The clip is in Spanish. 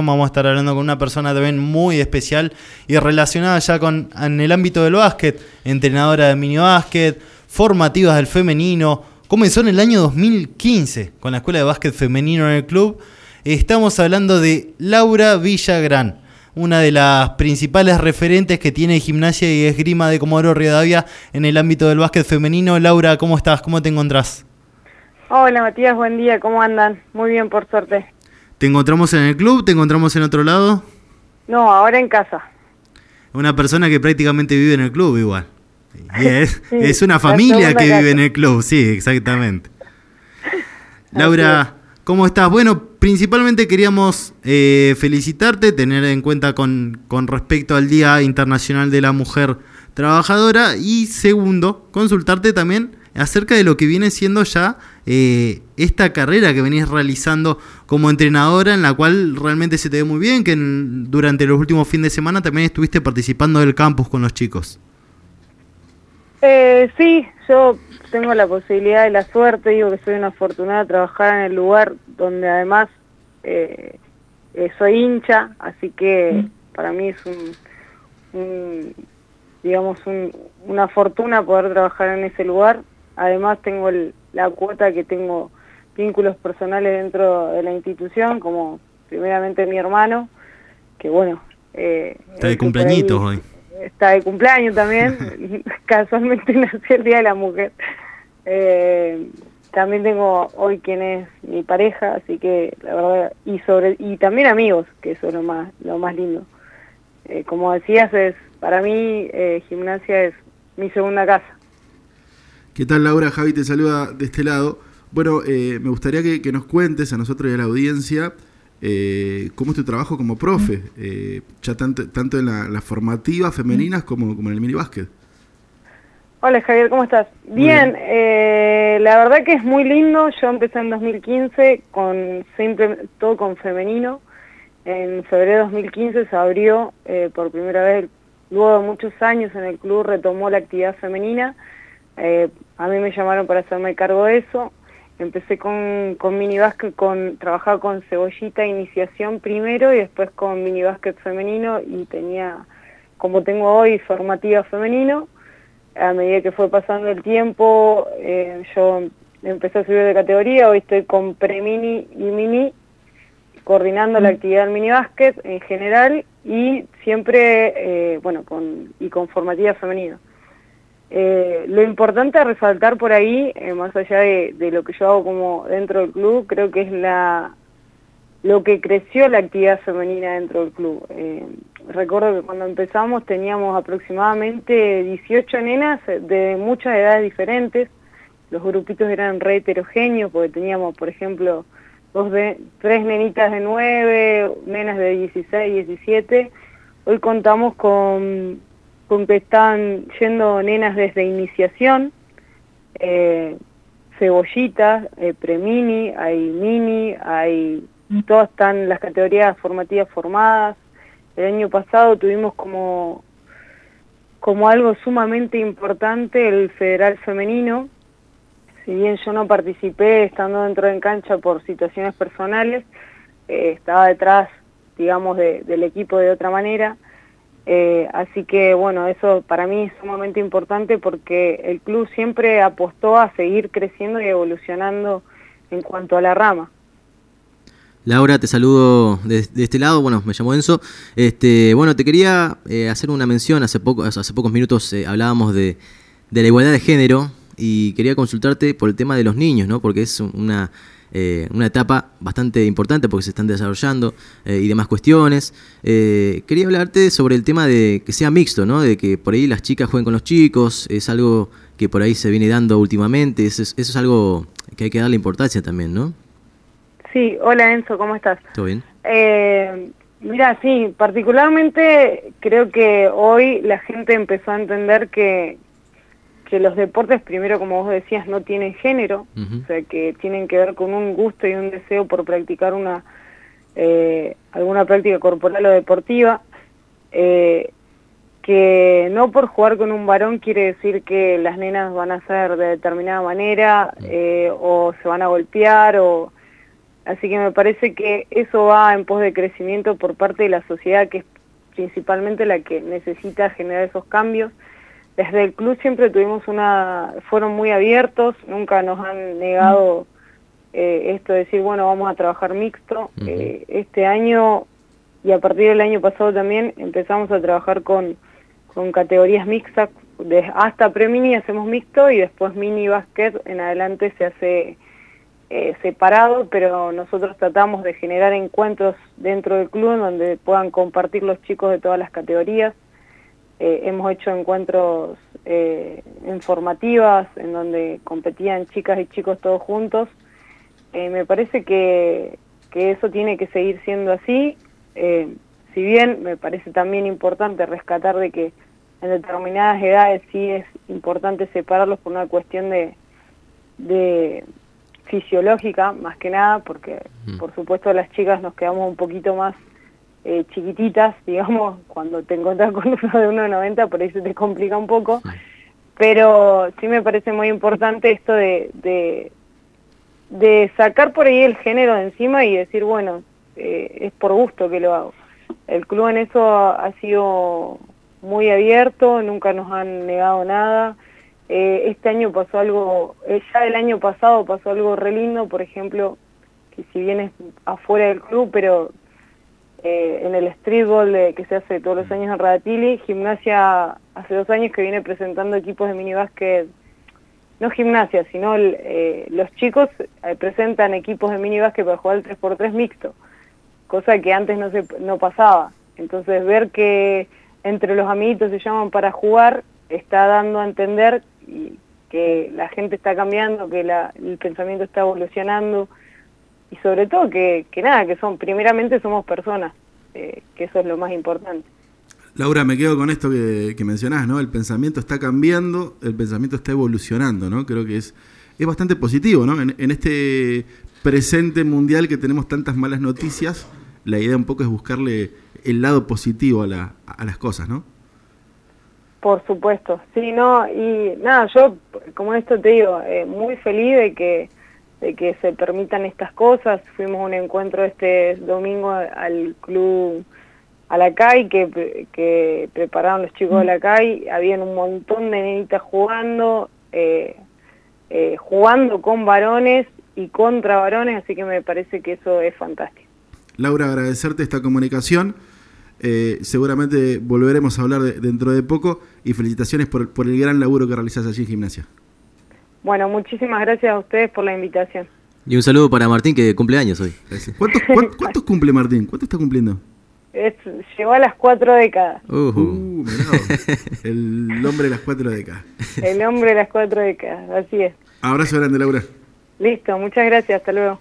Vamos a estar hablando con una persona también muy especial y relacionada ya con en el ámbito del básquet, entrenadora de mini básquet, formativas del femenino. Comenzó en el año 2015 con la escuela de básquet femenino en el club. Estamos hablando de Laura Villagrán una de las principales referentes que tiene gimnasia y esgrima de Comodoro Rivadavia en el ámbito del básquet femenino. Laura, ¿cómo estás? ¿Cómo te encontrás? Hola Matías, buen día, ¿cómo andan? Muy bien, por suerte. ¿Te encontramos en el club? ¿Te encontramos en otro lado? No, ahora en casa. Una persona que prácticamente vive en el club igual. es, es una familia que vive en el club, sí, exactamente. Laura, ¿cómo estás? Bueno, principalmente queríamos eh, felicitarte, tener en cuenta con, con respecto al Día Internacional de la Mujer Trabajadora y segundo, consultarte también acerca de lo que viene siendo ya eh, esta carrera que venís realizando como entrenadora, en la cual realmente se te ve muy bien, que durante los últimos fines de semana también estuviste participando del campus con los chicos. Eh, sí, yo tengo la posibilidad y la suerte, digo que soy una afortunada trabajar en el lugar donde además eh, eh soy hincha, así que para mí es un, digamos, una fortuna poder trabajar en ese lugar. Además tengo la cuota que tengo vínculos personales dentro de la institución, como primeramente mi hermano, que bueno... Eh, está de cumpleañitos hoy. Está de cumpleaños también, casualmente nació el Día de la Mujer. Eh, también tengo hoy quien es mi pareja, así que la verdad, y sobre y también amigos, que eso es lo más, lo más lindo. Eh, como decías, es para mí gimnasia es mi segunda casa. ¿Qué tal Laura? Javi te saluda de este lado. Bueno, eh, me gustaría que, nos cuentes a nosotros y a la audiencia eh, cómo es tu trabajo como profe, eh, ya tanto, tanto en las la formativas femeninas como, como en el minibásquet. Hola Javier, ¿cómo estás? Bien, la verdad que es muy lindo. Yo empecé en 2015 con siempre todo con femenino. En febrero de 2015 se abrió por primera vez, luego de muchos años en el club retomó la actividad femenina. A mí me llamaron para hacerme cargo de eso. Empecé con, con mini con, trabajaba con cebollita iniciación primero y después con mini femenino y tenía, como tengo hoy, formativa femenino. A medida que fue pasando el tiempo, eh, yo empecé a subir de categoría, hoy estoy con pre-mini y mini, coordinando la mm. actividad del mini en general y siempre, eh, bueno, con, y con formativa femenino. Eh, lo importante a resaltar por ahí, eh, más allá de, lo que yo hago como dentro del club, creo que es la lo que creció la actividad femenina dentro del club. Eh, recuerdo que cuando empezamos teníamos aproximadamente 18 nenas de muchas edades diferentes. Los grupitos eran re heterogéneos porque teníamos, por ejemplo, dos de, tres nenitas de 9, nenas de 16, 17. Hoy contamos con con que están yendo nenas desde iniciación, eh, cebollitas, eh, premini, hay mini, hay todas están las categorías formativas formadas. El año pasado tuvimos como, como algo sumamente importante el federal femenino. Si bien yo no participé estando dentro de cancha por situaciones personales, eh, estaba detrás, digamos, del equipo de otra manera. Eh, así que bueno, eso para mí es sumamente importante porque el club siempre apostó a seguir creciendo y evolucionando en cuanto a la rama. Laura, te saludo de, este lado. Bueno, me llamo Enzo. Este, bueno, te quería eh, hacer una mención. Hace, poco, hace pocos minutos eh, hablábamos de, de la igualdad de género y quería consultarte por el tema de los niños, ¿no? Porque es una eh, una etapa bastante importante porque se están desarrollando eh, y demás cuestiones. Eh, quería hablarte sobre el tema de que sea mixto, ¿no? de que por ahí las chicas jueguen con los chicos, es algo que por ahí se viene dando últimamente, eso es, eso es algo que hay que darle importancia también, ¿no? Sí, hola Enzo, ¿cómo estás? ¿Todo bien? mira, sí, particularmente creo que hoy la gente empezó a entender que, que los deportes, primero como vos decías, no tienen género, o sea, que tienen que ver con un gusto y un deseo por practicar una eh, alguna práctica corporal o deportiva, eh, que no por jugar con un varón quiere decir que las nenas van a ser de determinada manera eh, o se van a golpear o así que me parece que eso va en pos de crecimiento por parte de la sociedad, que es principalmente la que necesita generar esos cambios. Desde el club siempre tuvimos una, fueron muy abiertos, nunca nos han negado eh, esto de decir, bueno, vamos a trabajar mixto. Eh, este año y a partir del año pasado también empezamos a trabajar con, con categorías mixtas, de, hasta pre-mini hacemos mixto y después mini básquet en adelante se hace eh, separado, pero nosotros tratamos de generar encuentros dentro del club donde puedan compartir los chicos de todas las categorías. Eh, hemos hecho encuentros eh, informativas en donde competían chicas y chicos todos juntos. me parece que, que, eso tiene que seguir siendo así. si bien me parece también importante rescatar de que en determinadas edades sí es importante separarlos por una cuestión de, de fisiológica, más que nada, porque mm. por supuesto las chicas nos quedamos un poquito más eh, chiquititas, digamos, cuando te encuentras con uno de 1,90, por ahí se te complica un poco, pero sí me parece muy importante esto de, de, de, sacar por ahí el género de encima y decir, bueno, eh, es por gusto que lo hago. El club en eso ha sido muy abierto, nunca nos han negado nada, eh, este año pasó algo, eh, ya el año pasado pasó algo re lindo, por ejemplo, que si bien es afuera del club, pero eh, en el streetball que se hace todos los años en Radatili, Gimnasia hace dos años que viene presentando equipos de minibásquet, no gimnasia, sino los chicos presentan equipos de minibásquet para jugar el 3x3 mixto, cosa que antes no, se, no pasaba. Entonces ver que entre los amiguitos se llaman para jugar está dando a entender que la gente está cambiando, que el pensamiento está evolucionando y sobre todo que, nada, que son, primeramente somos personas, eh, que eso es lo más importante. Laura, me quedo con esto que, que, mencionás, ¿no? El pensamiento está cambiando, el pensamiento está evolucionando, ¿no? Creo que es, es bastante positivo, ¿no? En, este presente mundial que tenemos tantas malas noticias, la idea un poco es buscarle el lado positivo a, la, a las cosas, ¿no? Por supuesto, sí, no, y nada, yo como esto te digo, eh, muy feliz de que, de que se permitan estas cosas. Fuimos a un encuentro este domingo al club a la CAI que, que prepararon los chicos de la CAI, habían un montón de nenitas jugando, eh, eh, jugando con varones y contra varones, así que me parece que eso es fantástico. Laura, agradecerte esta comunicación. Eh, seguramente volveremos a hablar dentro de poco y felicitaciones por, por, el gran laburo que realizas allí en gimnasia. Bueno, muchísimas gracias a ustedes por la invitación. Y un saludo para Martín que cumple años hoy. ¿Cuántos, cumple Martín? ¿Cuánto está cumpliendo? Es, llegó a las cuatro décadas. Uh, el hombre de las cuatro décadas. El hombre de las cuatro décadas, así es. Abrazo grande, Laura. Listo, muchas gracias, hasta luego.